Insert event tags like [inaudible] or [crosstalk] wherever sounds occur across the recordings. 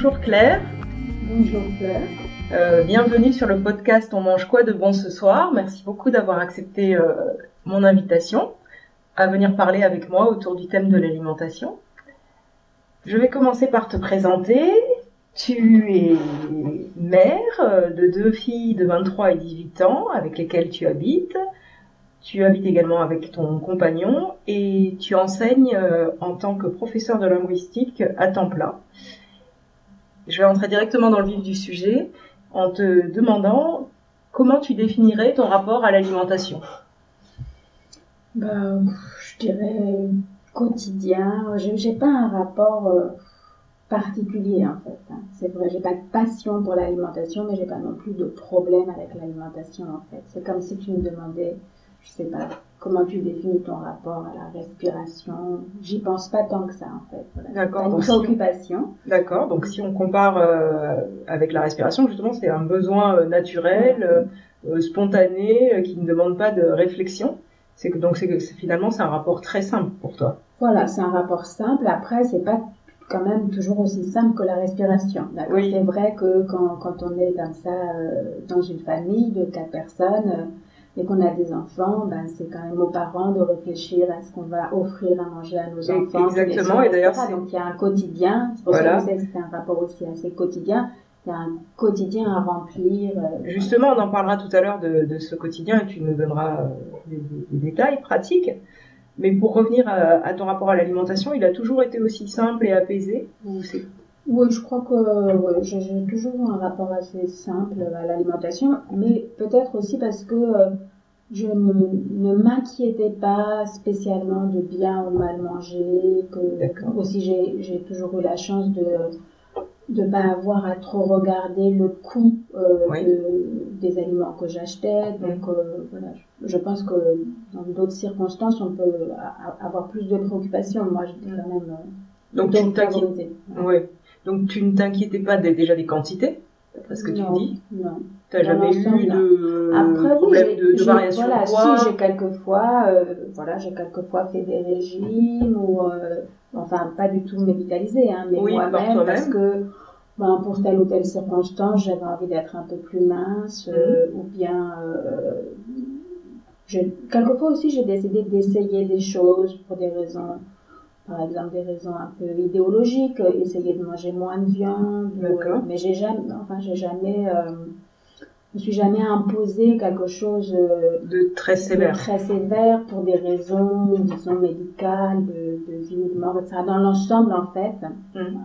Bonjour Claire. Bonjour Claire. Euh, bienvenue sur le podcast On mange quoi de bon ce soir. Merci beaucoup d'avoir accepté euh, mon invitation à venir parler avec moi autour du thème de l'alimentation. Je vais commencer par te présenter. Tu es mère euh, de deux filles de 23 et 18 ans avec lesquelles tu habites. Tu habites également avec ton compagnon et tu enseignes euh, en tant que professeur de linguistique à temps plein. Je vais entrer directement dans le vif du sujet en te demandant comment tu définirais ton rapport à l'alimentation. Bah, je dirais quotidien. J'ai pas un rapport euh, particulier en fait. Hein. C'est vrai, j'ai pas de passion pour l'alimentation, mais j'ai pas non plus de problème avec l'alimentation en fait. C'est comme si tu me demandais je sais pas, comment tu définis ton rapport à la respiration? J'y pense pas tant que ça en fait. D'accord. Une préoccupation. D'accord. Donc si on compare euh, avec la respiration, justement, c'est un besoin euh, naturel, euh, spontané, qui ne demande pas de réflexion. C'est que donc c'est finalement c'est un rapport très simple pour toi. Voilà, c'est un rapport simple. Après, c'est pas quand même toujours aussi simple que la respiration. Oui. C'est vrai que quand, quand on est comme ça dans une famille de quatre personnes et qu'on a des enfants, ben, c'est quand même aux parents de réfléchir à ce qu'on va offrir à manger à nos enfants. Exactement, et d'ailleurs, donc il y a un quotidien, c'est pour ça que c'est un rapport aussi assez quotidien. Il y a un quotidien à remplir. Euh, Justement, on en parlera tout à l'heure de, de, ce quotidien et tu nous donneras euh, des, des, détails pratiques. Mais pour revenir à, à ton rapport à l'alimentation, il a toujours été aussi simple et apaisé ou c'est oui, je crois que j'ai toujours un rapport assez simple à l'alimentation, mais peut-être aussi parce que euh, je ne, m'inquiétais pas spécialement de bien ou mal manger, que aussi j'ai toujours eu la chance de de pas avoir à trop regarder le coût euh, des aliments que j'achetais. Donc euh, voilà, je, pense que dans d'autres circonstances, on peut avoir plus de préoccupations. Moi, j'étais quand même donc tu ouais. Donc tu ne t'inquiétais pas déjà des quantités, d'après ce que tu dis Non. Tu n'as jamais eu de Après, problème de, de variation voilà, de poids si j'ai quelquefois, euh, voilà, j'ai quelquefois fait des régimes ou, euh, enfin pas du tout médicalisé, hein, mais moi-même parce que ben, pour telle ou telle circonstance, j'avais envie d'être un peu plus mince, euh, mhm. ou bien euh, quelquefois aussi j'ai décidé d'essayer des choses pour des raisons par exemple des raisons un peu idéologiques, essayer de manger moins de viande, euh, mais j'ai jamais, enfin j'ai jamais, euh, je me suis jamais imposé quelque chose euh, de très sévère, très sévère pour des raisons, disons médicales, de, de vie ou de mort, etc. Dans l'ensemble, en fait, hum.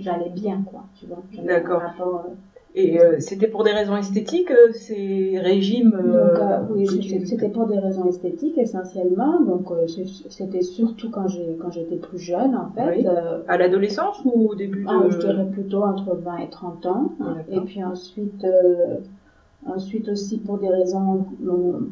j'allais bien, quoi, tu vois. D'accord. Et euh, c'était pour des raisons esthétiques, euh, ces régimes euh, donc, Oui, c'était pour des raisons esthétiques essentiellement. Donc c'était surtout quand j'ai quand j'étais plus jeune en fait. à l'adolescence ou au début ah, Je dirais plutôt entre 20 et 30 ans. Ah, et puis ensuite Ensuite aussi pour des raisons,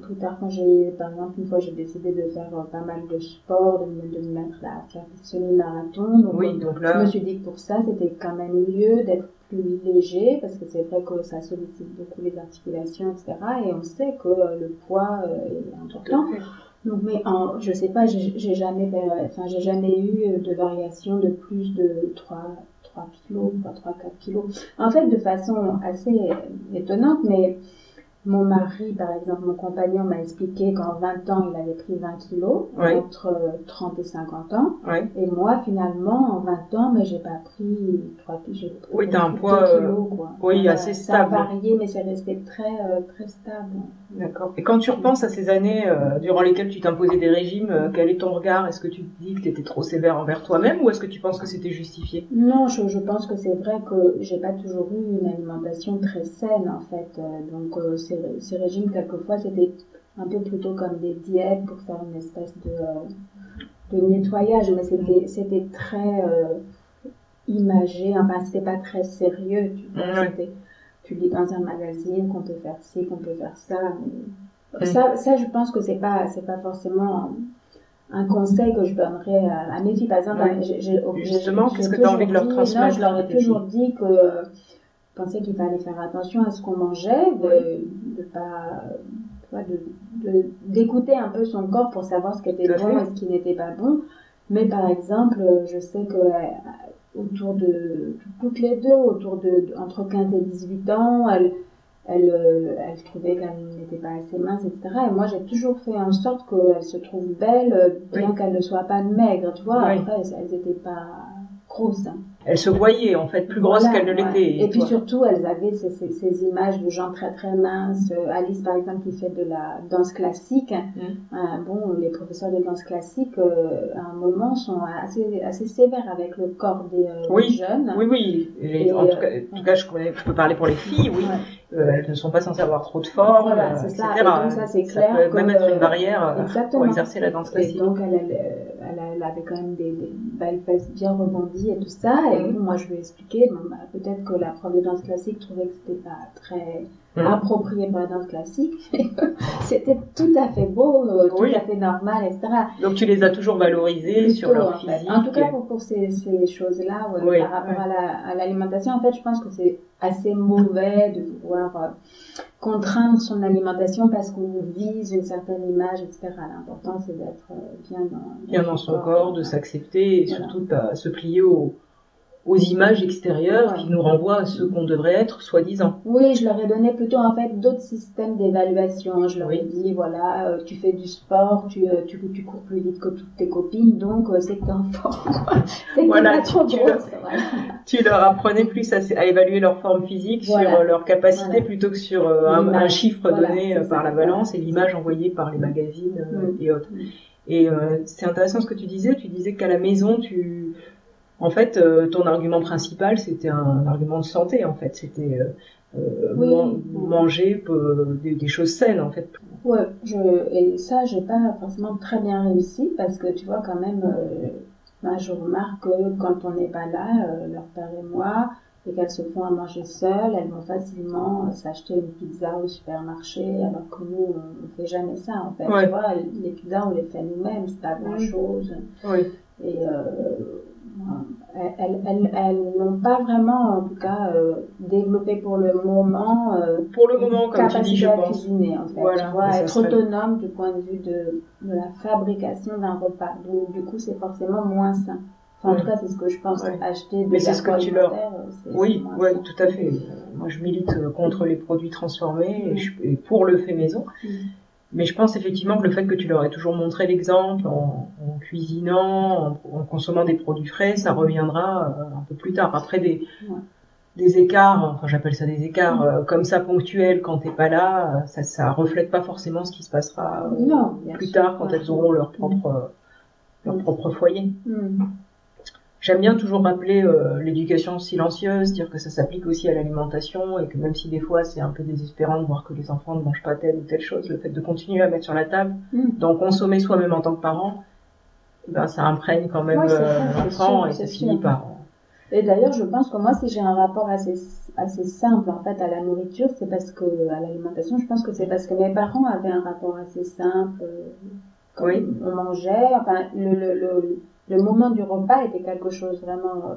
plus tard quand j'ai, par exemple, une fois j'ai décidé de faire pas mal de sport, de me, de me mettre à faire des semi-marathons. Donc, oui, donc là... je me suis dit que pour ça c'était quand même mieux d'être plus léger parce que c'est vrai que ça sollicite beaucoup les articulations, etc. Et on sait que le poids euh, est important. Donc, mais en, je sais pas, j'ai jamais, enfin, j'ai jamais eu de variation de plus de 3, 3 kilos, 3, 4 kilos. En fait, de façon assez étonnante, mais mon mari, par exemple, mon compagnon m'a expliqué qu'en 20 ans, il avait pris 20 kilos, entre 30 et 50 ans. Et moi, finalement, en 20 ans, mais j'ai pas pris 3 kilos. Oui, t'as un poids, kilos, quoi. oui, assez stable. Ça a varié, mais c'est resté très, euh, très stable. D'accord. Et quand tu repenses à ces années euh, durant lesquelles tu t'imposais des régimes, euh, quel est ton regard? Est-ce que tu te dis que tu étais trop sévère envers toi-même ou est-ce que tu penses que c'était justifié? Non, je, je, pense que c'est vrai que j'ai pas toujours eu une alimentation très saine, en fait. donc, ces, régimes, quelquefois, c'était un peu plutôt comme des diètes pour faire une espèce de, euh, de nettoyage, mais c'était, c'était très euh, imagé, enfin, c'était pas très sérieux, tu vois, tu lis dans un magazine qu'on peut faire ci, qu'on peut faire ça, ça, ça, je pense que c'est pas, c'est pas forcément un conseil que je donnerais à, mes filles. Par exemple, justement, qu'est-ce que tu as envie de leur transmettre Je leur ai toujours dit que pensais qu'il fallait faire attention à ce qu'on mangeait, de, de pas, d'écouter un peu son corps pour savoir ce qui était bon et ce qui n'était pas bon. Mais par exemple, je sais que autour de toutes les deux, autour de, entre 15 et 18 ans, elle, elle, euh, elle trouvait qu'elle n'était pas assez mince, etc. Et moi, j'ai toujours fait en sorte qu'elle se trouve belle, bien qu'elle ne soit pas maigre, tu vois. Après, elles n'étaient pas grosses. Hein. Elle se voyait en fait plus grosse qu'elle ne l'était. Et, puis surtout, elles avaient ces, ces, ces, images de gens très très minces. Euh, Alice, par exemple, qui fait de la danse classique. Mm. Euh, bon, les professeurs de danse classique, euh, à un moment, sont assez, assez sévères avec le corps des, oui. jeunes. Oui, oui. en, tout cas, en, tout cas, je, connais, je peux parler pour les filles, oui. elles ne sont pas censées avoir trop de forme, voilà, c'est ça. Et donc ça, c'est clair. Ça peut même être une barrière pour exercer la danse classique. Et donc, elle, elle, elle, avait quand même des, des belles fesses bien rebondies et tout ça. Et moi, je lui ai expliqué, bah, peut-être que la prof de danse classique trouvait que c'était pas très mm. approprié pour la danse classique. [laughs] c'était tout à fait beau, euh, tout à fait normal, etc. Donc tu les as toujours valorisés sur leur physique. En tout cas, pour, ces, ces choses-là, par rapport à l'alimentation, en fait, je pense que c'est assez mauvais de pouvoir euh, contraindre son alimentation parce qu'on vise une certaine image, etc. L'important, c'est d'être euh, bien dans, bien dans son corps, de s'accepter et surtout de se plier au, aux images extérieures qui nous renvoient à ce qu'on devrait être, soi-disant. Oui, je leur ai donné plutôt en fait d'autres systèmes d'évaluation. Je leur ai dit, voilà, euh, tu fais du sport, tu, euh, tu, tu, cours plus vite que toutes tes copines, donc euh, c'est que t'es en forme. [laughs] c'est voilà, pas trop tu, tu, leur apprenais plus à, à, évaluer leur forme physique sur leur capacité plutôt que sur un, chiffre donné par la balance et l'image envoyée par les magazines mm. et autres. Mm. Et c'est intéressant ce que tu disais, tu disais qu'à la maison, tu en fait, euh, ton argument principal, c'était un, argument de santé, en fait. C'était euh, euh manger des, choses saines, en fait. Ouais, je, et ça, j'ai pas forcément très bien réussi parce que tu vois, quand même, bah, je remarque que quand on n'est pas là, leur père et moi, et qu'elles se font à manger seules, elles vont facilement s'acheter une pizza au supermarché, alors que nous, on, ne fait jamais ça, en fait. Tu vois, les pizzas, on les fait nous-mêmes, c'est pas grand chose. Oui. Et elles, elles, elles n'ont pas vraiment, en tout cas, euh, développé pour le moment. Euh, pour le moment, comme tu dis, je à pense. cuisiner, en fait. Voilà, tu vois, être autonome du point de vue de, de la fabrication d'un repas. Donc, du coup, c'est forcément moins sain. Enfin, en tout cas, c'est ce que je pense. Acheter Mais c'est ce que tu leur. Oui, oui, tout à fait. Moi, je milite contre les produits transformés et, pour le fait maison. Mm. Mais je pense effectivement que le fait que tu leur aies toujours montré l'exemple en, en, cuisinant, en, consommant des produits frais, ça reviendra euh, un peu plus tard. Après des, des écarts, enfin j'appelle ça des écarts euh, comme ça ponctuels quand t'es pas là, ça, ça reflète pas forcément ce qui se passera euh, plus tard quand elles auront leur propre, leur propre foyer. Mm. J'aime bien toujours rappeler euh, l'éducation silencieuse, dire que ça s'applique aussi à l'alimentation et que même si des fois c'est un peu désespérant de voir que les enfants ne mangent pas telle ou telle chose, le fait de continuer à mettre sur la table, mm. d'en consommer soi-même en tant que parent, ben ça imprègne quand même euh, l'enfant et ça finit par. Et d'ailleurs, je pense que moi, si j'ai un rapport assez assez simple en fait à la nourriture, c'est parce que à l'alimentation, je pense que c'est parce que mes parents avaient un rapport assez simple. Euh, oui. On mangeait, enfin le, le, le le moment du repas était quelque chose vraiment euh,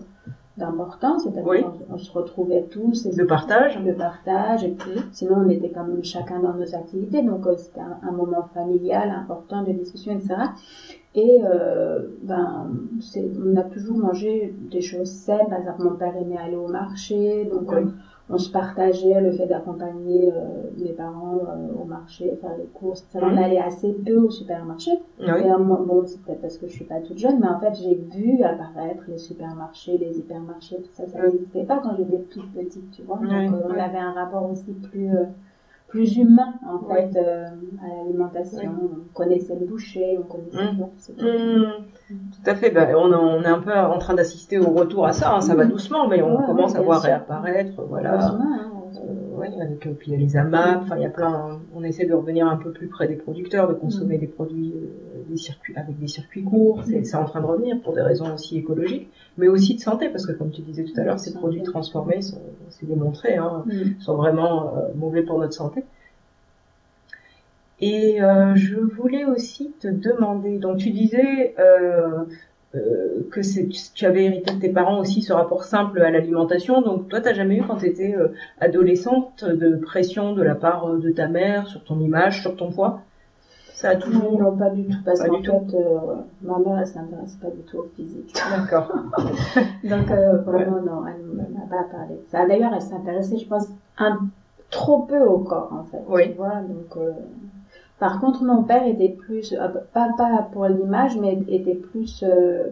d'important, c'est-à-dire qu'on se retrouvait tous. Et le partage. Le partage, et puis, sinon on était quand même chacun dans nos activités, donc euh, c'était un, moment familial important de discussion, etc. Et euh, ben, on a toujours mangé des choses saines, par exemple mon père aimait aller au marché, donc on se partageait le fait d'accompagner euh, mes parents euh, au marché, faire les courses. Ça, on allait assez peu au supermarché. Et, euh, bon, c'est peut-être parce que je suis pas toute jeune, mais en fait, j'ai vu apparaître les supermarchés, les hypermarchés, tout ça. Ça n'existait pas quand j'étais toute petite, tu vois. Donc, on avait un rapport aussi plus plus humain en fait à l'alimentation. On connaissait le boucher, on connaissait mmh. Mmh. Tout à fait. Ben, on, on, est un peu en train d'assister au retour à ça. Hein. Ça va doucement, mais on commence à voir réapparaître. Voilà. Hein, euh, ouais, avec puis il y a les AMAP. Enfin, il y a plein. On essaie de revenir un peu plus près des producteurs, de consommer des produits euh, des circuits avec des circuits courts. C'est en train de revenir pour des raisons aussi écologiques, mais aussi de santé, parce que comme tu disais tout à l'heure, ces produits transformés, c'est démontré, hein, sont vraiment euh, mauvais pour notre santé. Et euh, je voulais aussi te demander, donc tu disais euh, euh, que tu avais hérité de tes parents aussi ce rapport simple à l'alimentation. Donc toi, t'as jamais eu quand tu étais adolescente de pression de la part de ta mère sur ton image, sur ton poids? Ça a toujours. Non, pas du tout, parce Pas qu'en du tout. fait, euh, ouais, ma mère, elle s'intéresse pas du tout au physique. D'accord. [laughs] Donc, euh, vraiment, non, elle m'a pas parlé de ça. D'ailleurs, elle s'intéressait, je pense, un, trop peu au corps, en fait. Oui. Tu vois, donc, euh, par contre, mon père était plus, euh, pas, pas pour l'image, mais était plus euh,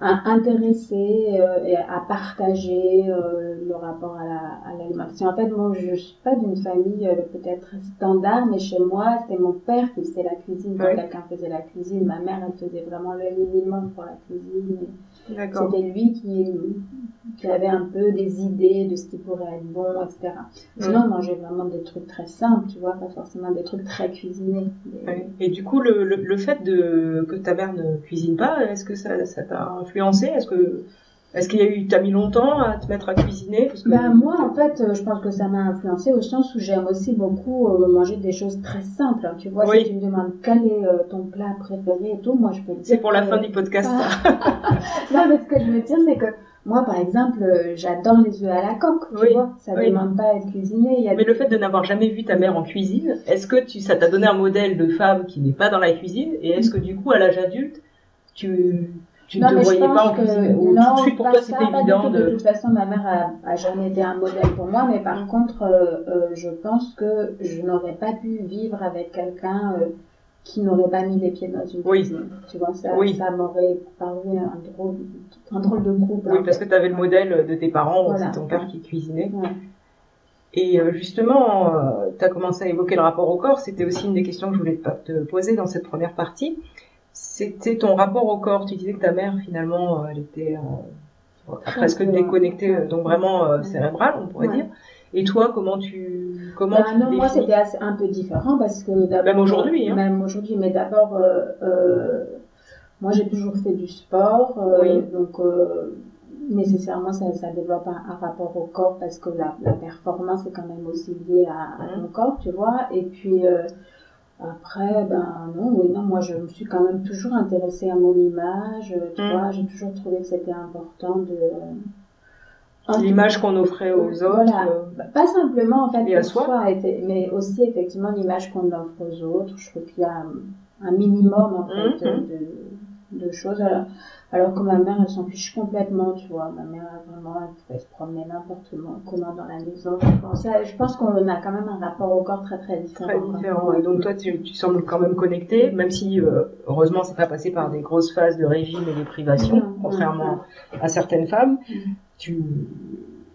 intéressé euh, et à partager euh, le rapport à la- l'alimentation. en fait, moi, je suis pas d'une famille peut-être standard, mais chez moi, c'était mon père qui faisait la cuisine. Oui. quelqu'un faisait la cuisine, ma mère, elle faisait vraiment le minimum pour la cuisine. C'était lui qui, qui avait un peu des idées de ce qui pourrait être bon, etc. Sinon, on mangeait vraiment des trucs très simples, tu vois, pas forcément des trucs très cuisinés. Et du coup, le, le, le fait de que ta mère ne cuisine pas, est-ce que ça ça t'a influencé? Est-ce que est-ce qu'il y a eu t'as mis longtemps à te mettre à cuisiner? Parce que Ben, moi, en fait, euh, je pense que ça m'a influencé au sens où j'aime aussi beaucoup euh, manger des choses très simples. hein. Tu vois, Oui. si tu me demandes quel est euh, ton plat préféré et tout, moi, je peux te dire. c'est pour la que- fin du podcast. [laughs] Non, mais ce que je veux dire, c'est que moi, par exemple, euh, j'adore les œufs à la coque, tu Oui, vois. Ça oui. demande pas à être cuisiné. Il y a Mais le fait de n'avoir jamais vu ta mère en cuisine, est-ce que tu, ça t'a donné un modèle de femme qui n'est pas dans la cuisine? Et est-ce que du coup, à l'âge adulte, tu, tu ne te voyais pas en que- cuisine Ou non, tout de suite, pour pas toi, c'était évident de... De toute façon, ma mère a, a jamais été un modèle pour moi, mais par contre, euh, euh, je pense que je n'aurais pas pu vivre avec quelqu'un euh, qui n'aurait pas mis les pieds dans une Oui. cuisine. Tu vois, ça, Oui. ça m'aurait paru un drôle, un drôle de couple. Oui, en parce fait. que tu avais le modèle de tes parents, Voilà. c'est ton père qui cuisinait. Ouais. Et euh, justement, tu as commencé à évoquer le rapport au corps. C'était aussi une des questions que je voulais te poser dans cette première partie. C'était ton rapport au corps. Tu disais que ta mère, finalement, euh, elle était euh, presque déconnectée, euh, donc vraiment euh, cérébrale, on pourrait Ouais. dire. Et toi, comment tu comment Ben tu non, moi c'était assez- un peu différent parce que. Même aujourd'hui, hein. Même aujourd'hui, mais d'abord, euh, moi j'ai toujours fait du sport, Oui. donc nécessairement ça, ça développe un, un rapport au corps parce que la, la performance est quand même aussi liée à, à Mhm. ton corps, tu vois. Et puis après, ben non, oui, non, moi je me suis quand même toujours intéressée à mon image, euh, tu Mhm. vois, j'ai toujours trouvé que c'était important de. tout l'image qu'on offrait aux autres voilà. euh, Bah, Pas simplement en fait pour soi. mais aussi effectivement l'image qu'on offre aux autres. Je trouve qu'il y a un, un minimum en fait Mhm. de, de choses. Alors, alors que ma mère, elle s'en fiche complètement, tu vois. Ma mère, vraiment, elle pouvait se promener n'importe comment dans la maison. Je pense, je pense qu'on a quand même un rapport au corps très très différent. très différent. Et donc toi, tu, tu sembles quand même connecté, même si euh, heureusement, c'est pas passé par des grosses phases de régime et de privation, Non, contrairement à certaines femmes. Tu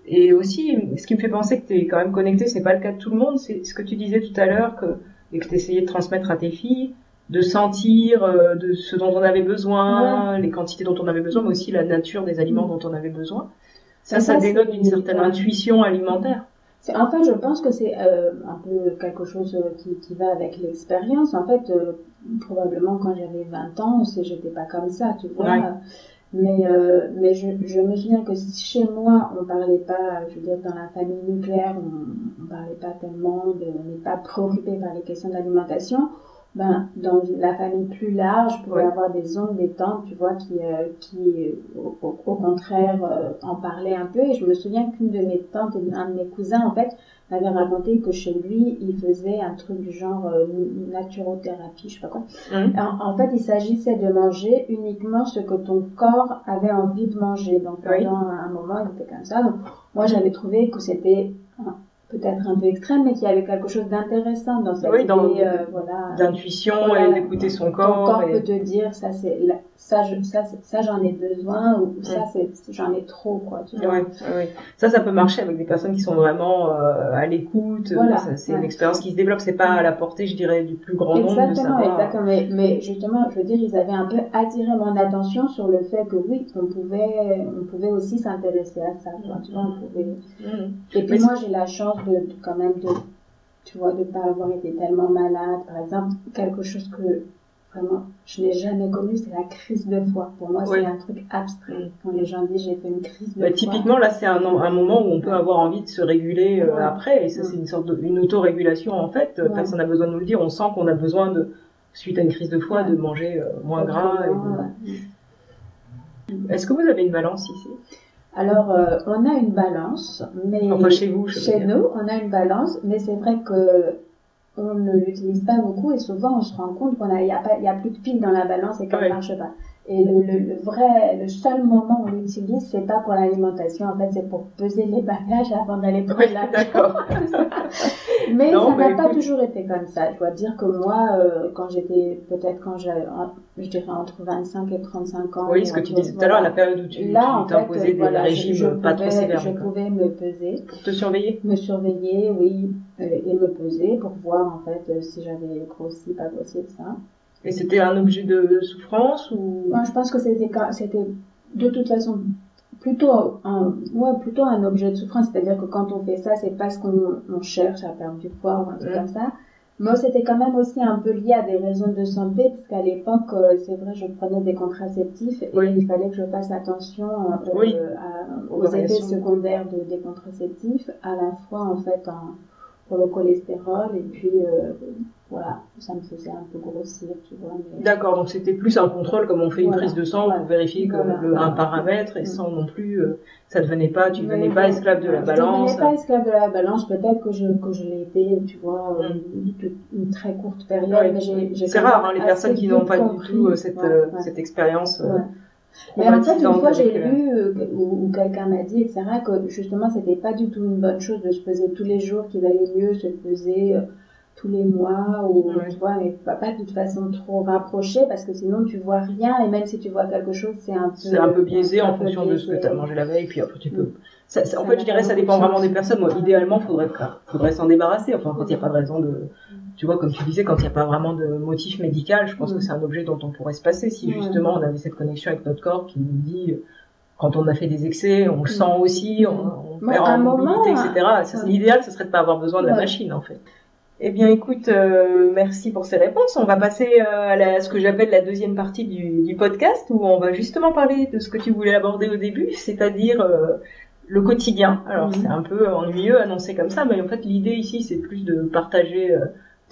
et aussi, ce qui me fait penser que tu es quand même connecté, c'est pas le cas de tout le monde. C'est ce que tu disais tout à l'heure que et que tu essayais de transmettre à tes filles, de sentir euh, de ce dont on avait besoin, les quantités dont on avait besoin, mais aussi la nature des aliments Mhm. dont on avait besoin. Ça, ça ça, dénote une certaine ouais. intuition alimentaire. C'est- En fait, je pense que c'est euh, un peu quelque chose euh, qui, qui va avec l'expérience. En fait, euh, probablement quand j'avais 20 ans, c'est j'étais pas comme ça, tu vois. Ouais. Mais, euh, mais je, je me souviens que si chez moi, on parlait pas, je veux dire, dans la famille nucléaire, on, on parlait pas tellement, de, on n'est pas préoccupé par les questions d'alimentation. Ben, dans la famille plus large, pouvais Ouais. avoir des oncles, des tantes, tu vois, qui, euh, qui euh, au, au- contraire, euh, en parlaient un peu. Et je me souviens qu'une de mes tantes et un de mes cousins, en fait, m'avait raconté que chez lui, il faisait un truc du genre euh, naturothérapie, je sais pas quoi. Mhm. En, en fait, il s'agissait de manger uniquement ce que ton corps avait envie de manger. Donc, Oui. pendant un moment, il était comme ça. Donc, moi, j'avais trouvé que c'était peut-être un peu extrême, mais qu'il y avait quelque chose d'intéressant dans cette Oui, dans- idée, euh, voilà. D'intuition Voilà. et d'écouter son Ton corps. corps et- peut te dire, ça, c'est, ça, je, ça, c'est- ça, j'en ai besoin, ou ça, j'en ai trop, quoi, tu vois. Ouais, ouais, ouais. Ça, ça peut marcher avec des personnes qui sont vraiment euh, à l'écoute. Voilà, Ça, c'est ouais. une expérience qui se développe. C'est pas à la portée, je dirais, du plus grand nombre de Exactement, savoir. exactement. Mais, mais justement, je veux dire, ils avaient un peu attiré mon attention sur le fait que oui, on pouvait, on pouvait aussi s'intéresser à ça. quoi, Tu vois, on pouvait... Mhm. Et puis Mais moi, j'ai la chance de, de- quand même de, tu vois, de pas avoir été tellement malade. Par exemple, quelque chose que vraiment je n'ai jamais connu, c'est la crise de foie. Pour moi, c'est un truc abstrait. Quand les gens disent j'ai fait une crise de Bah, foie. typiquement, là, c'est un, un moment où on peut avoir envie de se réguler euh, Ouais. après. Et ça, Ouais. c'est une sorte de, une autorégulation, en fait. Personne n'a besoin de nous le dire. On sent qu'on a besoin de, suite à une crise de foie, Ouais. de manger euh, moins gras. de- ouais. Est-ce que vous avez une balance ici? Alors, euh, on a une balance, mais Enfin, chez vous, nous, on a une balance, mais c'est vrai que on ne l'utilise pas beaucoup et souvent on se rend compte qu'on a, il y a pas, il y a plus de pile dans la balance et qu'elle ne marche pas. Et le, le, vrai, le seul moment où on l'utilise, c'est pas pour l'alimentation. En fait, c'est pour peser les bagages avant d'aller prendre oui, [laughs] D'accord. [laughs] mais ça n'a pas toujours été comme ça. Je dois dire que moi, euh, quand j'étais, peut-être quand j'avais, je dirais entre 25 et 35 ans. Oui, ce que tu disais tout à l'heure, la période où tu t'imposais des régimes pas trop sévères. Je pouvais me peser. Pour te surveiller Me surveiller, oui, euh, et me peser pour voir en fait euh, si j'avais grossi, pas grossi, ça. Et c'était un objet de souffrance ou? Moi, je pense que c'était c'était de toute façon plutôt un ouais, plutôt un objet de souffrance, c'est-à-dire que quand on fait ça, c'est parce qu'on on cherche à perdre du poids ou un truc comme ça. Moi, c'était quand même aussi un peu lié à des raisons de santé, parce qu'à l'époque, euh, c'est vrai, je prenais des contraceptifs et il fallait que je fasse attention euh, aux effets secondaires de, des contraceptifs, à la fois en fait en, pour le cholestérol et puis euh, voilà, ça me faisait un peu grossir, tu vois. D'accord, donc c'était plus un contrôle comme on fait une prise de sang pour vérifier le, un paramètre et mm. sans non plus, euh, ça ne devenait pas, tu ne devenais pas esclave de la balance. Je ne devenais pas esclave de la balance, peut-être que je, que je l'ai été, tu vois, euh, mm. une, très courte période. C'est rare, hein, les personnes qui n'ont pas du tout euh, cette, cette expérience. Mais en fait, une fois, j'ai lu, ou, quelqu'un m'a dit, etc., que justement, c'était pas du tout une bonne chose de se peser tous les jours, qu'il allait mieux se peser tous les mois ou tu vois mais pas, pas de façon trop rapprochée parce que sinon tu vois rien et même si tu vois quelque chose c'est un peu c'est un peu biaisé en fonction de ce que tu as mangé la veille puis après tu peux mm. ça, en fait je dirais ça dépend vraiment des personnes moi idéalement faudrait faudrait s'en débarrasser enfin quand il n'y a pas de raison de tu vois comme tu disais quand il n'y a pas vraiment de motif médical je pense que mm. c'est un objet dont on pourrait se passer si justement on avait cette connexion avec notre corps qui nous dit quand on a fait des excès, on le sent mm. aussi, on, on perd en mobilité, etc. L'idéal, ce serait de pas avoir besoin de la machine, en fait. Eh bien, écoute, euh, merci pour ces réponses. On va passer euh, à, ce que j'appelle la deuxième partie du, podcast, où on va justement parler de ce que tu voulais aborder au début, c'est-à-dire euh, le quotidien. Alors, mhm. c'est un peu ennuyeux annoncé comme ça, mais en fait, l'idée ici, c'est plus de partager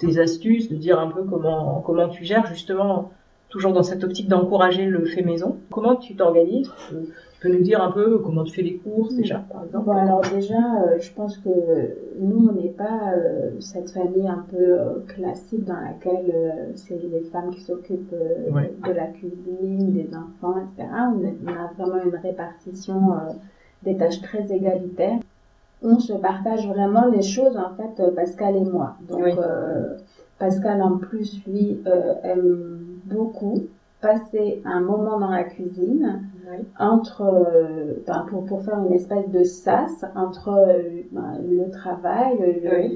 tes astuces, de dire un peu comment comment tu gères justement, toujours dans cette optique d'encourager le fait maison. Comment tu t'organises? Tu peux nous dire un peu comment tu fais les courses déjà, par exemple? Bon, alors déjà, euh, je pense que nous, on n'est pas euh, cette famille un peu euh, classique dans laquelle c'est les femmes qui s'occupent de la cuisine, des enfants, etc. On a, vraiment une répartition des tâches très égalitaire. On se partage vraiment les choses, en fait, Pascal et moi. Donc, Pascal, en plus, lui, aime beaucoup passer un moment dans la cuisine entre, euh, ben, pour, pour faire une espèce de sas entre euh, ben, le travail,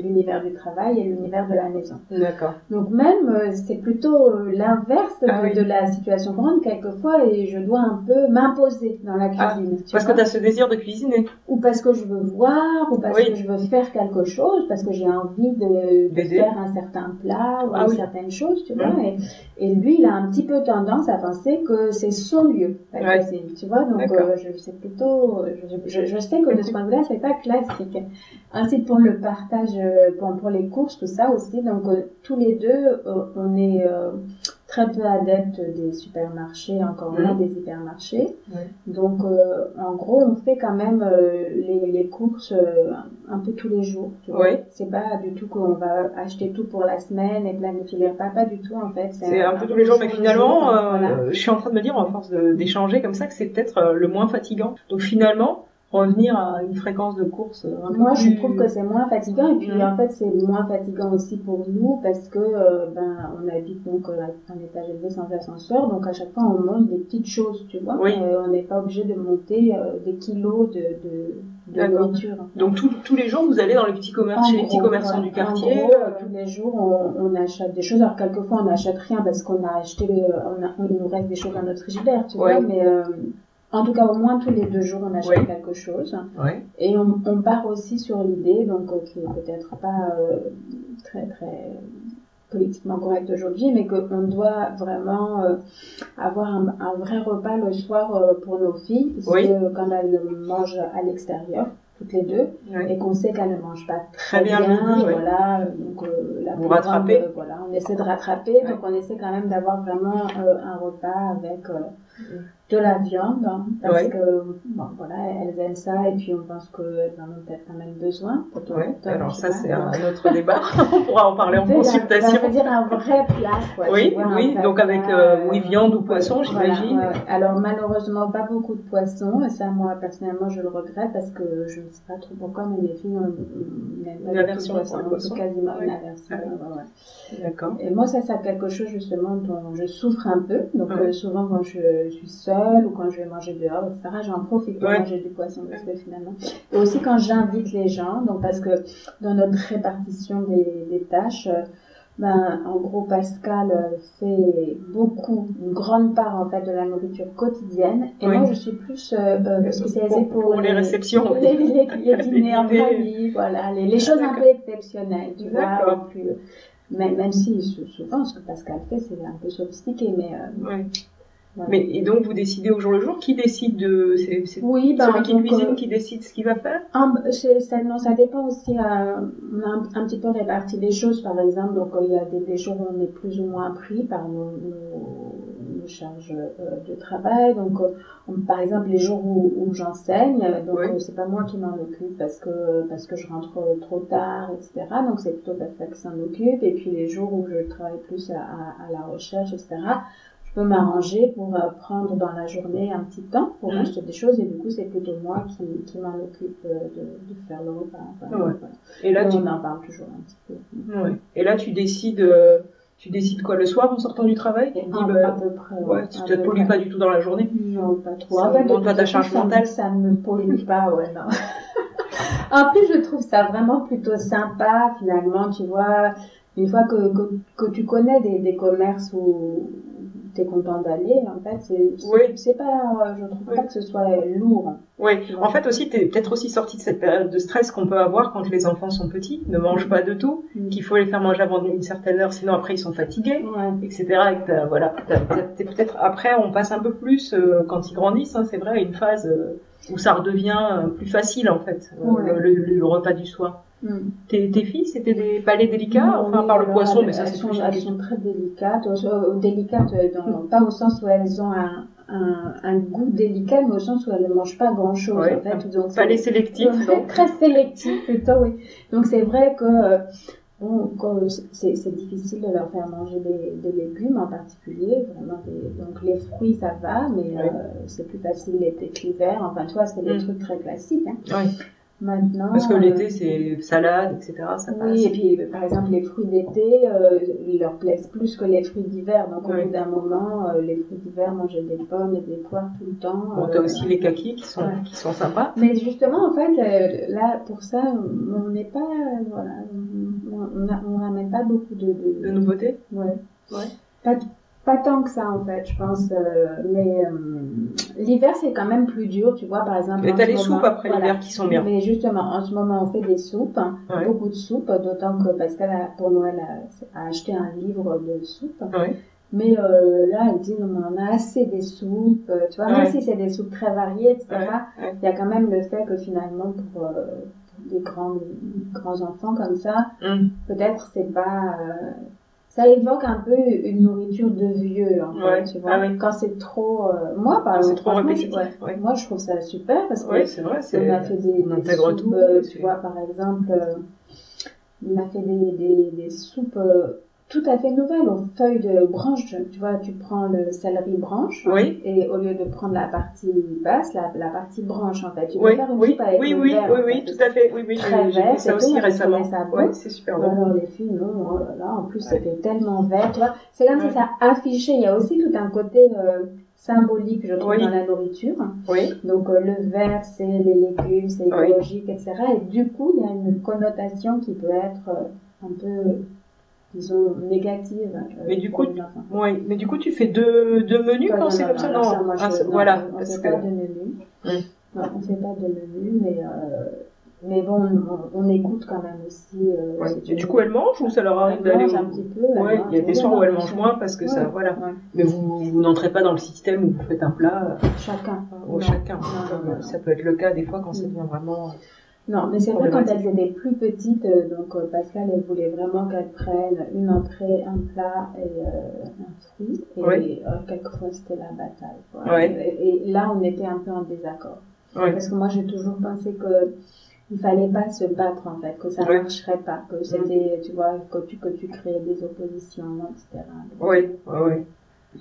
l'univers du travail et l'univers de la maison. D'accord. Donc même, euh, c'est plutôt l'inverse ah de, la situation grande quelquefois et je dois un peu m'imposer dans la ah, cuisine. parce que tu as ce désir de cuisiner. Ou parce que je veux voir, ou parce que je veux faire quelque chose, parce que j'ai envie de, de faire un certain plat ou ah une certaine chose, tu vois. Et, et, lui, il a un petit peu tendance à penser que c'est son lieu, cuisine tu vois. Donc, euh, je sais plutôt, je, je, sais que de ce point de vue-là, c'est pas classique. Ainsi pour le partage, euh, pour, pour les courses, tout ça aussi. Donc, euh, tous les deux, on est très peu adeptes des supermarchés, encore moins des hypermarchés. Donc, en gros, on fait quand même les, les, courses un peu tous les jours. Tu vois. C'est pas du tout qu'on va acheter tout pour la semaine et planifier les repas, pas du tout en fait. C'est un, peu tous les jours, mais finalement, je suis en train de me dire, en force d'échanger comme ça, que c'est peut-être euh, le moins fatigant. Donc finalement, revenir à une fréquence de course un peu Moi, je trouve que c'est moins fatigant et puis en fait, c'est moins fatigant aussi pour nous parce que euh, ben on habite donc euh, un étage élevé sans ascenseur, donc à chaque fois on monte des petites choses, tu vois. on n'est pas obligé de monter des kilos de, de, de nourriture. Donc tous les jours, vous allez dans les petits commerces, chez les petits commerçants du quartier. En gros, tous les jours, on, on, achète des choses. Alors quelquefois, on n'achète rien parce qu'on a acheté, on, a, il nous reste des choses dans notre frigidaire, tu vois. Mais en tout cas, au moins tous les deux jours, on achète quelque chose. Et on, on, part aussi sur l'idée, donc euh, qui est peut-être pas euh, très très politiquement correct aujourd'hui, mais qu'on doit vraiment euh, avoir un, un, vrai repas le soir pour nos filles, puisque quand elles mangent à l'extérieur, toutes les deux, et qu'on sait qu'elles ne mangent pas très, bien, voilà, donc la Vous rattrapez. voilà, on essaie de rattraper, donc on essaie quand même d'avoir vraiment un repas avec de la viande, hein, parce Ouais. que bon, voilà, elles aiment ça et puis on pense qu'elles en ont peut-être quand même besoin. Ouais, alors ça c'est un autre débat. [laughs] On pourra en parler en De consultation. Ça veut dire un vrai plat, quoi. Oui, vois, oui, donc avec, euh, oui, viande ou poisson, voilà, j'imagine. Alors malheureusement pas beaucoup de poissons et ça moi personnellement je le regrette parce que je ne sais pas trop pourquoi mais mes filles ont ont- n'aiment pas Une aversion poisson, poisson. c'est quasiment une aversion. Ah. D'accord. Et moi, ça, c'est quelque chose justement dont je souffre un peu. Donc, euh, souvent, quand je suis seule ou quand je vais manger dehors, etc., j'en profite pour Ouais. manger du poisson parce que finalement. Et aussi quand j'invite les gens, donc parce que dans notre répartition des, des tâches, euh, ben, en gros, Pascal euh, fait beaucoup, une grande part en fait de la nourriture quotidienne. Et Oui. moi, je suis plus euh, euh, spécialisée Pour- pour, pour les réceptions, les, les, [laughs] les dîners amis, voilà, les, les choses un peu exceptionnelles, tu vois. Plus- même, même si sou- souvent ce que Pascal fait, c'est un peu sophistiqué, mais. euh, Ouais. Mais et donc vous décidez au jour le jour qui décide de c'est c'est oui, ben, celui qui donc, cuisine euh, qui décide ce qu'il va faire un- ça, non, ça dépend aussi. euh, on a un, un petit peu réparti les choses, par exemple. Donc, il y a des, des jours où on est plus ou moins pris par nos, nos, nos charges euh, de travail. Donc, euh, on- par exemple, les jours où, où j'enseigne, donc c'est pas moi qui m'en occupe parce que parce que je rentre trop tard, etc. Donc, c'est plutôt Pascal qui s'en occupe. Et puis les jours où je travaille plus à, à, à la recherche, etc. Peux m'arranger pour euh, prendre dans la journée un petit temps pour Mhm. acheter des choses et du coup c'est plutôt moi qui, qui m'en occupe euh, de, de faire le repas. Enfin, Ouais. voilà. Et là tu on en parle toujours un petit peu. ouais. Et là tu décides euh, tu décides quoi le soir en sortant du travail? Tu dis bah, à peu près. ouais, tu te pollues pas du tout dans la journée. Non, pas trop. Ça pas toute ta charge mentale Ça ne me pollue pas, ouais, non. [laughs] en plus, je trouve ça vraiment plutôt sympa, finalement, tu vois. Une fois que, que, que tu connais des, des commerces où tu es content d'aller, en fait, c'est Oui. c'est pas, je trouve Oui. pas que ce soit lourd. Oui, en fait aussi, tu es peut-être aussi sorti de cette période de stress qu'on peut avoir quand les enfants sont petits, ne mangent pas de tout, Mm. qu'il faut les faire manger avant une certaine heure, sinon après ils sont fatigués, Ouais. etc. Et voilà, t'es peut-être après on passe un peu plus euh, quand ils grandissent, hein, c'est vrai, à une phase euh, où ça redevient euh, plus facile en fait, euh, Ouais. le, le- le repas du soir. Mm. Tes, tes filles, c'était des palais délicats, enfin oui, par le poisson, mais ça c'est sont, plus elles sont très délicates, au- au- délicates euh, dans- pas au sens où elles ont un, un, un goût délicat, mais au sens où elles ne mangent pas grand chose Ouais, en fait. Donc Palais sélectif, très, [laughs] donc. très sélectif plutôt, oui. Donc c'est vrai que euh, bon, c'est difficile de leur faire manger des, des légumes en particulier, vraiment des- donc les fruits ça va, mais euh, c'est plus facile l'été que l'hiver. Enfin tu vois, c'est des Mm. trucs très classiques. Hein. Ouais, Maintenant. parce que euh, l'été c'est salade, etc. Ça passe. oui, et puis euh, par exemple les fruits d'été, euh, ils leur plaisent plus que les fruits d'hiver. Donc au bout d'un moment, euh, les fruits d'hiver, manger des pommes et des poires tout le temps. Bon, euh, t'as aussi les kakis qui sont, Ouais. qui sont sympas. Mais justement, en fait, euh, là pour ça, on n'est pas, euh, voilà, on, on, ramène pas beaucoup de, de, De nouveautés ouais. Ouais. Pas, pas tant que ça en fait, je pense. euh, mais euh, l'hiver c'est quand même plus dur, tu vois, par exemple. En t'as les moment- soupes après voilà. l'hiver qui sont bien. Mais justement, en ce moment, on fait des soupes, Ouais. beaucoup de soupes, d'autant que Pascal, a, pour Noël, a, a acheté un livre de soupes. Ouais. Mais euh, là, elle dit, non, mais on a assez des soupes, euh, tu vois, même si c'est des soupes très variées, etc., il y a quand même le fait que finalement, pour, euh, des grands, grands enfants comme ça, Hum. peut-être c'est pas... ça évoque un peu une nourriture de vieux, en fait, Ouais. tu vois. Ah oui. Quand c'est trop... euh, moi, par c'est exemple, trop franchement, répétitif, ouais, ouais. moi, je trouve ça super parce que c'est vrai. on a fait des, on des soupes, tout, tu vois, par exemple, euh, on a fait des, des, des soupes euh, tout à fait nouvelles aux feuilles de branches. Tu vois, tu prends le céleri branche Oui. et au lieu de prendre la partie basse, la, la partie branche en fait. Tu peux Oui, faire une oui, avec oui, oui, vert, oui, oui, tout à fait. Oui, oui, Très vert, ça c'est aussi récemment. Ouais, c'est super bon. Alors les filles, non, oh là là, en plus Ouais. c'était tellement vert, tu vois. C'est comme Ouais. si ça affichait, il y a aussi tout un côté euh, symbolique, je trouve, Oui. dans la nourriture. Oui, Donc euh, le vert, c'est les légumes, c'est Oui. écologique, etc. Et du coup, il y a une connotation qui peut être euh, un peu, disons, négative. euh, Mais du coup. Mais du coup, tu fais deux, deux menus quand c'est comme ça Non, voilà. on ne fait que... pas de menu. Non, on ne fait pas de menu, mais, euh, mais bon, on, on écoute quand même aussi. euh, Ouais. Et du coup, elles mangent ou ça leur arrive d'aller au... un petit peu. elles Ouais, il y a des soirs où mangent sûr. moins parce que ça, voilà. Mais vous, vous n'entrez pas dans le système où vous faites un plat Chacun. chacun. Non, Comme, non, non. Ça peut être le cas des fois quand ça Mm. devient vraiment. Non, mais c'est vrai quand elles étaient plus petites, euh, donc euh, Pascal, elle voulait vraiment qu'elles prennent une entrée, un plat et euh, un fruits et euh, quelquefois c'était la bataille. Et, là, on était un peu en désaccord. Parce que moi, j'ai toujours pensé que il fallait pas se battre en fait, que ça ne marcherait pas, que c'était, tu vois, que tu, que tu créais des oppositions, etc. oui, oui, oui.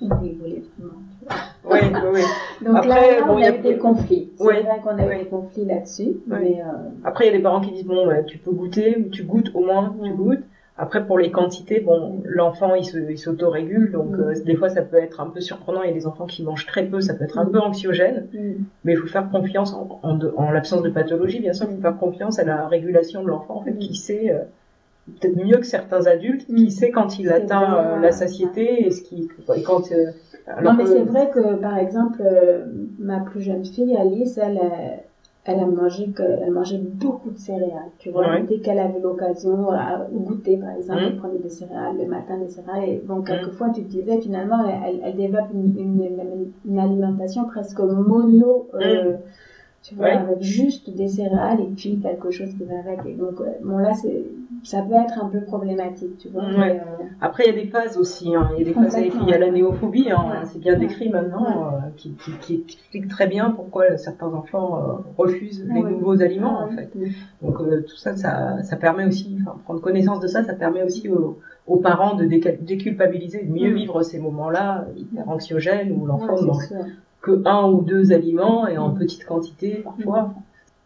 Vraiment. Oui, oui, [laughs] Donc Après, là, on a eu des conflits. C'est vrai qu'on a eu des conflits là-dessus. Mais euh... Après, il y a des parents qui disent bon, bah, tu peux goûter, tu goûtes au moins, tu goûtes. Après, pour les quantités, bon, l'enfant, il, se, il s'autorégule, donc mm. euh, des fois, ça peut être un peu surprenant. Il y a des enfants qui mangent très peu, ça peut être un mm. peu anxiogène, mm. mais il faut faire confiance, en, en, en l'absence de pathologie, bien sûr, il faut faire confiance à la régulation de l'enfant, en fait, qui sait, euh, peut-être mieux que certains adultes, qui sait quand il atteint euh, la satiété et ce qui, quand... non, mais c'est vrai que, par exemple, ma plus jeune fille, Alice, elle elle a mangé que, elle mangeait beaucoup de céréales, tu vois. Dès qu'elle avait l'occasion, au goûter, par exemple, mmh. elle prenait des céréales, le matin des céréales. Et bon, mmh. quelquefois, tu te disais, finalement, elle, elle développe une, une, une, alimentation presque mono, euh, mmh. tu vois, avec juste des céréales et puis quelque chose qui va avec. Et donc, euh, bon, là, c'est, ça peut être un peu problématique, tu vois. Euh, Après, il y a des phases aussi. Hein. Il y a des phases Il y a la néophobie, hein. c'est bien décrit maintenant, euh, qui, qui, qui, explique très bien pourquoi certains enfants euh, refusent les nouveaux aliments, en fait. Donc tout ça, ça, ça permet aussi, enfin, prendre connaissance de ça, ça permet aussi aux, aux parents de déculpabiliser, de mieux vivre ces moments-là hyper anxiogènes où l'enfant ne mange que un ou deux aliments et en petite quantité parfois.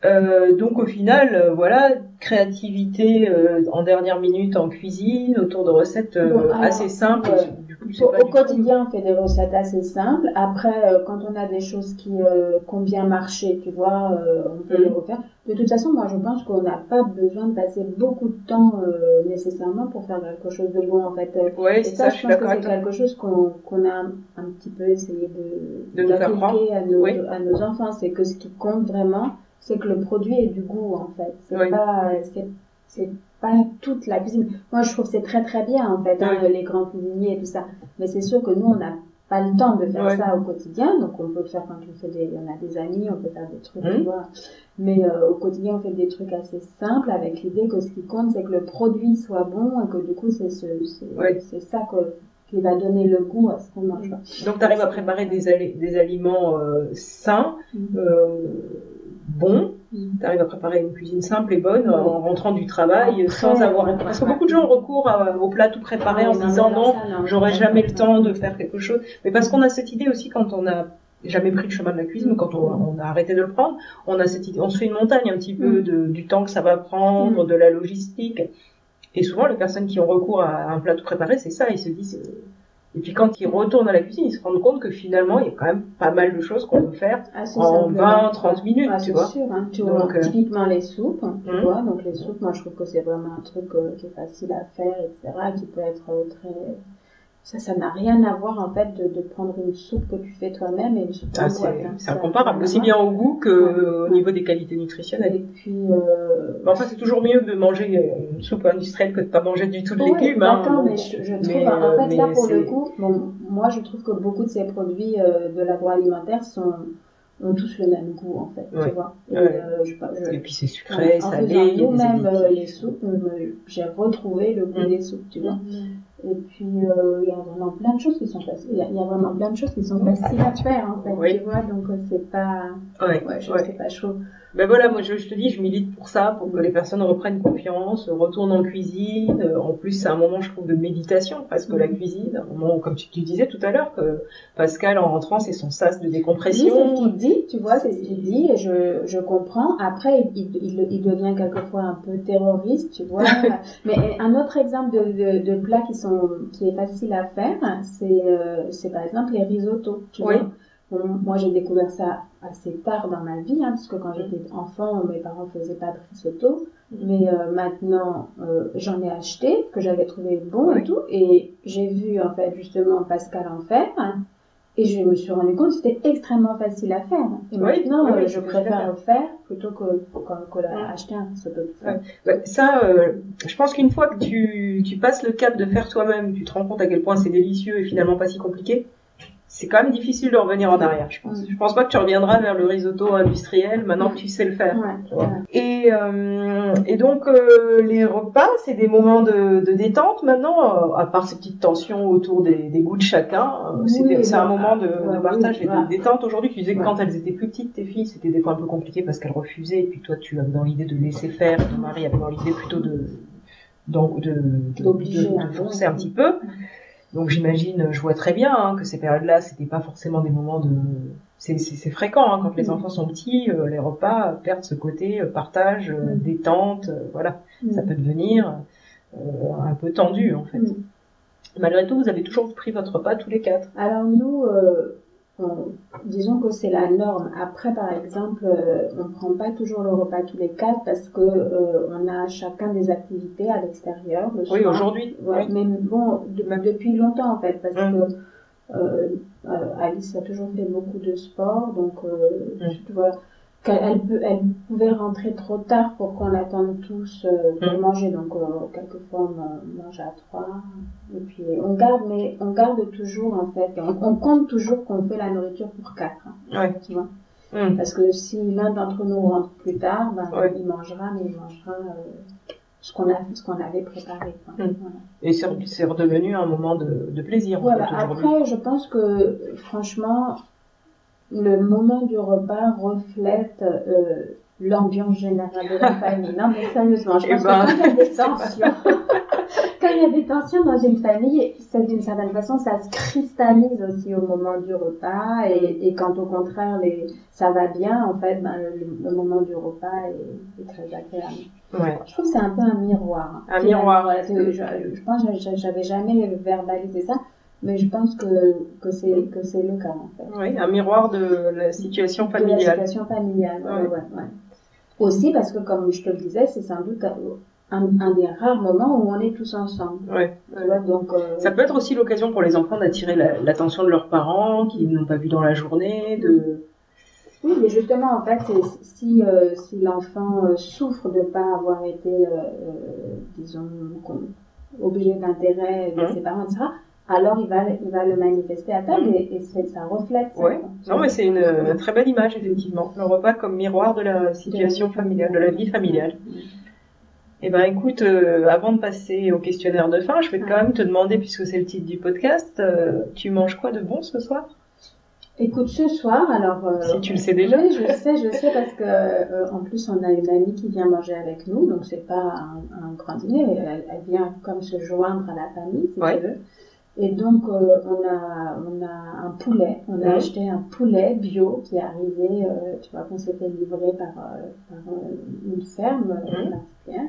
Euh, donc au final, euh, voilà, créativité euh, en dernière minute en cuisine, autour de recettes euh, assez simples. au, quotidien, on fait des recettes assez simples. Après, quand on a des choses qui, qui ont bien marché, tu vois, on peut les mm. refaire. De toute façon, moi, je pense qu'on n'a pas besoin de passer beaucoup de temps nécessairement pour faire quelque chose de bon, en fait. Ouais, c'est ça, je, pense que c'est quelque chose qu'on qu'on a un, petit peu essayé de, de, faire à nos, à nos enfants. C'est que ce qui compte vraiment, c'est que le produit ait du goût en fait. C'est pas c'est pas toute la cuisine. Moi je trouve c'est très très bien en fait hein, les grands cuisiniers et tout ça. Mais c'est sûr que nous on n'a pas le temps de faire ça au quotidien, donc on peut le faire quand on fait des, on a des amis, on peut faire des trucs, tu mmh. vois. Mais euh, au quotidien, on fait des trucs assez simples avec l'idée que ce qui compte, c'est que le produit soit bon et que du coup, c'est ce, c'est ça que, qui va donner le goût à ce qu'on mange. Donc, tu arrives à préparer des, des aliments euh, sains, mmh. euh, bon, tu arrives à préparer une cuisine simple et bonne en rentrant du travail sans avoir parce que beaucoup de gens ont recours au plat tout préparé en se disant non, j'aurai jamais le temps de faire quelque chose mais parce qu'on a cette idée aussi quand on a jamais pris le chemin de la cuisine quand on, on, a arrêté de le prendre on a cette idée on se fait une montagne un petit peu mm. de, du temps que ça va prendre mm. de la logistique et souvent les personnes qui ont recours à un plat tout préparé c'est ça ils se disent euh, et puis quand ils retournent à la cuisine, ils se rendent compte que finalement, il y a quand même pas mal de choses qu'on peut faire ah, en 20, 30 minutes, ah, tu vois. Sûr, hein. tu donc, vois, euh, typiquement les soupes, tu hum. vois. Donc les soupes, moi je trouve que c'est vraiment un truc euh, qui est facile à faire, etc., qui peut être euh, très ça, ça n'a rien à voir en fait de, de, prendre une soupe que tu fais toi-même et une soupe ah, C'est hein. incomparable, aussi bien au goût que au niveau des qualités nutritionnelles. Et puis, euh... enfin, c'est toujours mieux de manger une soupe industrielle que de pas manger du tout de légumes. Hein, d'accord, mais je, je trouve, en fait, là pour le coup, bon, moi je trouve que beaucoup de ces produits euh, de l'agroalimentaire sont ont tous le même goût en fait, tu vois. Et, euh, je, je, et puis c'est sucré, salé. Nous-mêmes euh, les soupes, j'ai retrouvé le goût mm. des soupes, tu vois. Mm. Et puis, euh, il y a vraiment plein de choses qui sont faciles. Il y, a vraiment plein de choses qui sont faciles à faire, en fait, tu vois. Donc, euh, c'est pas, ouais, ouais, je ouais. pas chaud. Ben voilà, moi je, te dis, je milite pour ça, pour que les personnes reprennent confiance, retournent en cuisine. En plus, c'est un moment, je trouve, de méditation, parce que la mm. cuisine, un moment, comme tu, tu disais tout à l'heure, que Pascal, en rentrant, c'est son sas de décompression. Oui, c'est ce qu'il dit, tu vois, c'est ce qu'il dit, et je, je comprends. Après, il, il, il, devient quelquefois un peu terroriste, tu vois. [laughs] Mais un autre exemple de, de, de plats qui sont, qui est facile à faire, c'est, euh, c'est par exemple les risottos, tu oui. vois moi, j'ai découvert ça assez tard dans ma vie, hein, parce que quand j'étais enfant, mes parents faisaient pas de risotto. Mais euh, maintenant, euh, j'en ai acheté, que j'avais trouvé bon et tout. Et j'ai vu, en fait, justement, Pascal en faire. et je me suis rendu compte que c'était extrêmement facile à faire. Et maintenant, euh, je préfère le faire plutôt que, que, que acheter un risotto. Ouais. ça, je pense qu'une fois que tu, tu passes le cap de faire toi-même, tu te rends compte à quel point c'est délicieux et finalement pas si compliqué c'est quand même difficile de revenir en arrière, je pense. Mm. Je pense pas que tu reviendras vers le risotto industriel maintenant que tu sais le faire. Ouais. Et, euh, et donc euh, les repas, c'est des moments de, de détente maintenant, euh, à part ces petites tensions autour des, des goûts de chacun. euh, c'est Oui, c'est un bah, moment de, ouais, de partage oui, et de ouais. détente. Aujourd'hui, tu disais que quand elles étaient plus petites, tes filles, c'était des fois un peu compliqué parce qu'elles refusaient. Et puis toi, tu avais dans l'idée de laisser faire. Ton mari avait dans l'idée plutôt de donc de, de, D'obliger de- forcer un petit peu. Donc j'imagine, je vois très bien hein, que ces périodes-là, c'était pas forcément des moments de. C'est fréquent hein, quand les Mm. enfants sont petits, euh, les repas perdent ce côté euh, partage, euh, Mm. détente, voilà. Ça Mm. peut devenir euh, un peu tendu en fait. Mm. Malgré tout, vous avez toujours pris votre repas tous les quatre. Alors nous, euh, on- disons que c'est la norme. Après, par exemple, euh, on ne prend pas toujours le repas tous les quatre parce que euh, on a chacun des activités à l'extérieur le Oui, aujourd'hui. Ouais, oui. mais bon, de- Même. depuis longtemps en fait, parce Mm. que euh, euh, Alice a toujours fait beaucoup de sport, donc euh, Mm. tu vois, qu'elle elle peut, elle pouvait rentrer trop tard pour qu'on l'attende tous euh, pour Mm. manger, donc euh, quelquefois on man- mange à trois, et puis on garde, mais on garde toujours en fait, on, on compte toujours qu'on fait la nourriture pour quatre, hein, Ouais. tu vois, Mm. parce que si l'un d'entre nous rentre plus tard, ben, Ouais. il mangera, mais il mangera euh, ce qu'on a, ce qu'on avait préparé. Mm. Voilà. Et c'est redevenu un moment de, de plaisir en Voilà, fait, après, je pense que franchement, le moment du repas reflète euh, l'ambiance générale de la famille. Non, mais sérieusement, je Eh pense ben, que quand il y a des tensions, [laughs] quand il y a des tensions dans une famille, ça, d'une certaine façon, ça se cristallise aussi au moment du repas. Et, et quand au contraire, les, ça va bien, en fait, ben, le, le moment du repas est, est très agréable. Ouais. Je trouve que c'est un peu un miroir. Un miroir. voilà, c'est- je, je pense que j'a- j'avais jamais verbalisé ça, mais je pense que, que c'est que c'est le cas en fait. Oui, un miroir de la situation De la familiale. situation familiale. ouais, Ouais. ouais, ouais. Aussi parce que comme je te le disais, c'est sans doute un, un des rares moments où on est tous ensemble. Ouais. Vois, donc euh, Ça peut être aussi l'occasion pour les enfants d'attirer la- l'attention de leurs parents qu'ils n'ont pas vu dans la journée, de Oui, mais justement, en fait, si, euh, si l'enfant euh, souffre de ne pas avoir été, euh, euh, disons, objet d'intérêt de Mhm. ses parents, etc., alors il va, il va le manifester à table et, et c'est- ça reflète. ça, Ouais. quoi. Non, mais c'est une, très belle image, effectivement. Le repas comme miroir de la situation familiale, de la vie familiale. Eh ben, écoute, euh, avant de passer au questionnaire de fin, je vais quand même te demander, puisque c'est le titre du podcast, euh, tu manges quoi de bon ce soir? Écoute, ce soir, alors. euh, Si tu le sais déjà. Oui, je sais, je sais, parce que euh, en plus, on a une amie qui vient manger avec nous, donc c'est pas un, un grand dîner, elle, elle vient comme se joindre à la famille, si Ouais. tu veux. Et donc, euh, on, a, on a un poulet, on a Mhm. acheté un poulet bio qui est arrivé, euh, tu vois, qu'on s'était livré par, euh, par une ferme Mhm.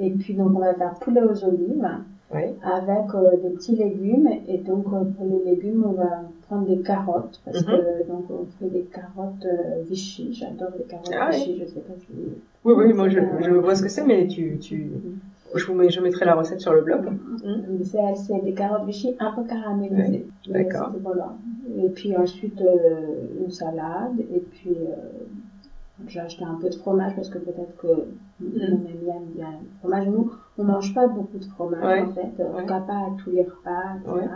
Et puis, donc, on va faire poulet aux olives Oui. avec euh, des petits légumes. Et donc, pour les légumes, on va prendre des carottes. Parce Mhm. que, donc, on fait des carottes Vichy. J'adore les carottes Ah oui. Vichy. Je sais pas si. Oui, oui, moi je, je vois ce que c'est, mais tu, tu, je vous mets, je mettrai la recette sur le blog. Mais C'est c'est des carottes Vichy un peu caramélisées. D'accord. Voilà. Et puis ensuite, euh, une salade. Et puis, euh, j'ai acheté un peu de fromage parce que peut-être que mon ami aime bien le fromage. Nous, on mange pas beaucoup de fromage Ouais. en fait. En Ouais. tout cas, pas à tous les repas, etc. Ouais.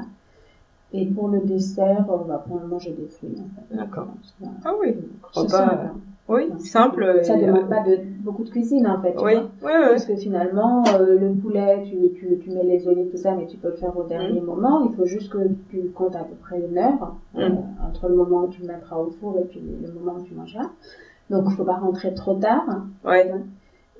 Et pour le dessert, on va prendre manger des fruits en fait. D'accord. Voilà. Ah oui, C'est repas, hein. oui, simple. Ça demande euh, pas de, beaucoup de cuisine en fait. tu Oui, vois. oui, oui. Parce que finalement, euh, le poulet, tu, tu, tu mets les olives, tout ça, mais tu peux le faire au dernier Mm. moment. Il faut juste que tu comptes à peu près une heure euh, Mm. entre le moment où tu le mettras au four et puis le moment où tu mangeras. Donc, il faut pas rentrer trop tard. Ouais.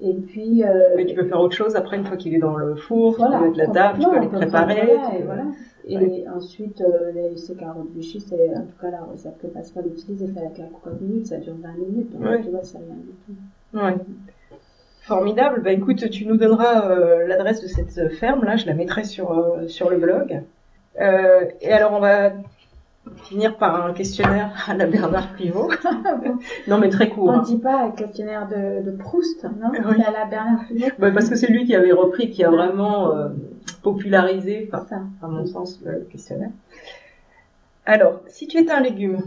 Et puis, euh, Mais tu peux faire autre chose après, une fois qu'il est dans le four, voilà, tu peux mettre la table, tu peux peut préparer. voilà, et voilà. Et Ouais. ensuite, euh, les, ces carottes c'est en tout cas la recette que Pascal utilise, elle fait avec la cocotte minute, ça dure 20 minutes. Donc, Ouais. tu vois, c'est rien du tout. Ouais. Formidable. Bah écoute, tu nous donneras euh, l'adresse de cette ferme là, je la mettrai sur euh, sur le blog. Euh, et alors on va finir par un questionnaire à la Bernard Pivot. [laughs] non mais très court. On hein. ne dit pas questionnaire de, de Proust, non? Oui. À la Bernard Pivot? Bah, parce que c'est lui qui avait repris, qui a vraiment euh, popularisé, à mon sens, le questionnaire. Alors, si tu étais un légume,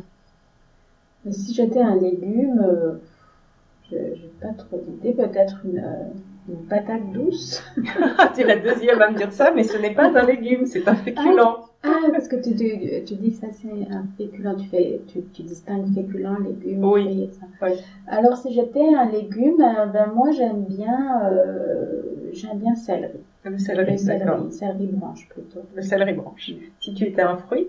si j'étais un légume, euh, Je n'ai pas trop d'idées. Peut-être une, euh, une patate douce. [laughs] tu es la deuxième à me dire ça, mais ce n'est pas un légume, c'est un féculent. Ah, parce que tu, tu, tu dis que ça c'est un féculent, tu, fais, tu, tu distingues féculent, légume, Oui. ça. Alors si j'étais un légume, euh, ben moi j'aime bien, euh, j'aime bien céleri. Le céleri, Le d'accord. céleri, céleri branche plutôt. Le céleri branche. Si tu étais un fruit,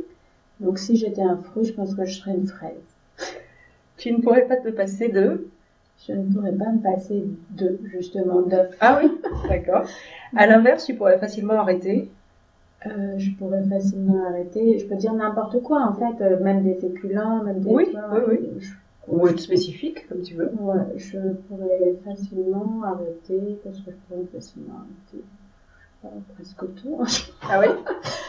Donc si j'étais un fruit, je pense que je serais une fraise. [laughs] tu ne pourrais pas te passer de... Je ne pourrais pas me passer de, justement, d'œufs. Ah oui, d'accord. À [laughs] l'inverse, tu pourrais facilement arrêter. Euh, je pourrais facilement arrêter. Je peux dire n'importe quoi, en fait, euh, même des féculents, même des... Oui, oui, oui. je- Ou être spécifique, comme tu veux. Ouais, je pourrais facilement arrêter, parce que je pourrais facilement arrêter euh, presque tout. Ah oui?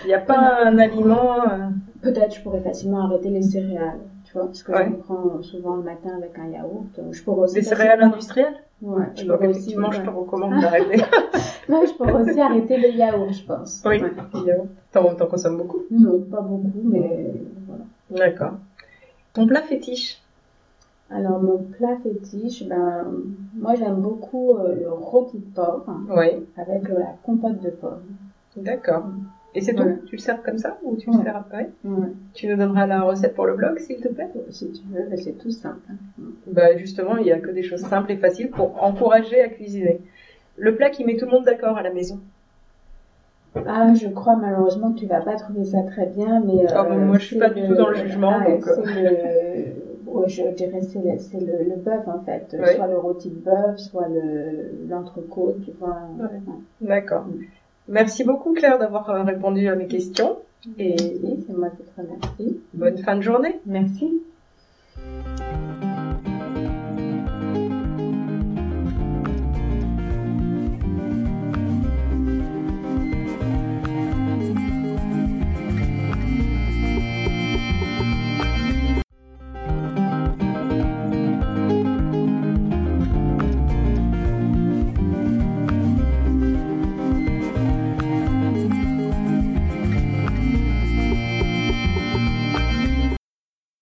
Il n'y a pas un aliment... euh, Peut-être je pourrais facilement arrêter les céréales, tu vois, parce que Ouais. je me prends souvent le matin avec un yaourt. Je pourrais aussi céréales facilement- industrielles? Ouais, je Donc aussi, effectivement, je te ouais. recommande d'arrêter. [laughs] Non, je pourrais aussi arrêter le yaourt, je pense. Oui. Ouais. T'en t'en consommes beaucoup? Non, pas beaucoup, mais voilà. D'accord. Ton plat fétiche? Alors, mon plat fétiche, ben, moi j'aime beaucoup euh, le rôti de porc hein, Oui. avec euh, la compote de pommes. D'accord. Et c'est tout. Tu le sers comme ça ou tu le Ouais. sers après Ouais. Tu nous donneras la recette pour le blog, s'il te plaît Si tu veux, c'est tout simple. hein. Bah justement, il n'y a que des choses simples et faciles pour encourager à cuisiner. Le plat qui met tout le monde d'accord à la maison. Ah, je crois malheureusement que tu vas pas trouver ça très bien, mais. Ah, bon, moi, je suis pas du tout dans le jugement, ah, donc, euh. Ouais, je dirais c'est le, c'est le, le bœuf en fait. Oui. Soit le rôti de bœuf, soit le l'entrecôte, tu vois. Ouais. Ouais. D'accord. Merci beaucoup Claire d'avoir euh, répondu à mes questions et c'est moi qui te remercie. bonne fin de journée. Merci.